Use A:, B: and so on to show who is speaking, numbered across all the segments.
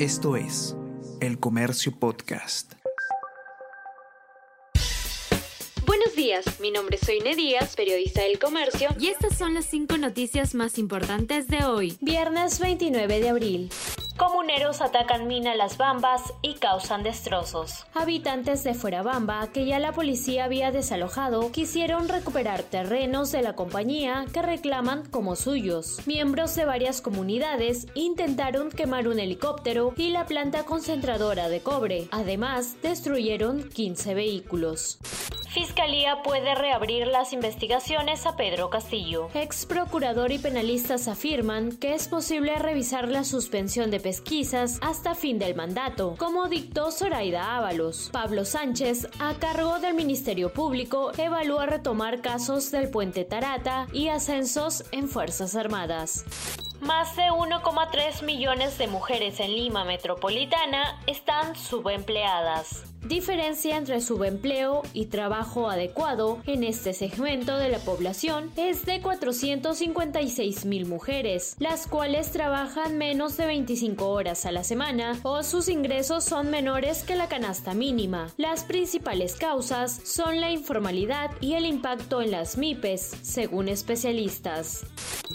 A: Esto es El Comercio Podcast.
B: Buenos días, mi nombre es Soine Díaz, periodista del Comercio,
C: y estas son las cinco noticias más importantes de hoy,
B: viernes 29 de abril. Comuneros atacan mina Las Bambas y causan destrozos. Habitantes de Fuerabamba, que ya la policía había desalojado, quisieron recuperar terrenos de la compañía que reclaman como suyos. Miembros de varias comunidades intentaron quemar un helicóptero y la planta concentradora de cobre. Además, destruyeron 15 vehículos. Fiscalía puede reabrir las investigaciones a Pedro Castillo. Ex procurador y penalistas afirman que es posible revisar la suspensión de pesquisas hasta fin del mandato, como dictó Zoraida Ábalos. Pablo Sánchez, a cargo del Ministerio Público, evalúa retomar casos del puente Tarata y ascensos en Fuerzas Armadas. Más de 1,3 millones de mujeres en Lima Metropolitana están subempleadas. Diferencia entre subempleo y trabajo adecuado en este segmento de la población es de 456 mil mujeres, las cuales trabajan menos de 25 horas a la semana o sus ingresos son menores que la canasta mínima. Las principales causas son la informalidad y el impacto en las MIPES, según especialistas.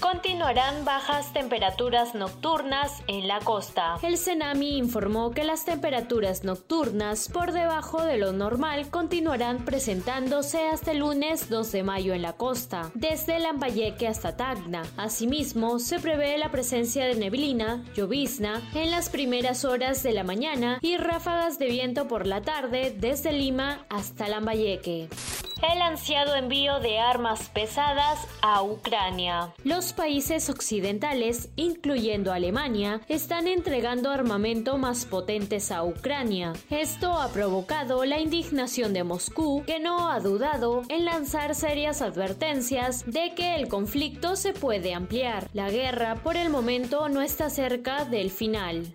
B: Continuarán bajas temperaturas nocturnas en la costa. El Cenami informó que las temperaturas nocturnas por debajo de lo normal continuarán presentándose hasta el lunes 2 de mayo en la costa, desde Lambayeque hasta Tacna. Asimismo, se prevé la presencia de neblina, llovizna, en las primeras horas de la mañana y ráfagas de viento por la tarde desde Lima hasta Lambayeque el ansiado envío de armas pesadas a Ucrania. Los países occidentales, incluyendo Alemania, están entregando armamento más potentes a Ucrania. Esto ha provocado la indignación de Moscú, que no ha dudado en lanzar serias advertencias de que el conflicto se puede ampliar. La guerra por el momento no está cerca del final.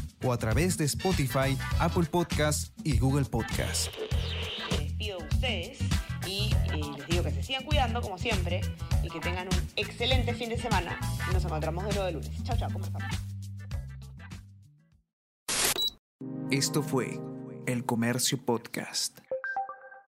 A: o a través de Spotify, Apple Podcasts y Google Podcasts.
D: Me despido de ustedes y eh, les digo que se sigan cuidando como siempre y que tengan un excelente fin de semana. Nos encontramos de nuevo de lunes. Chao, chao, conversamos.
A: Esto fue El Comercio Podcast.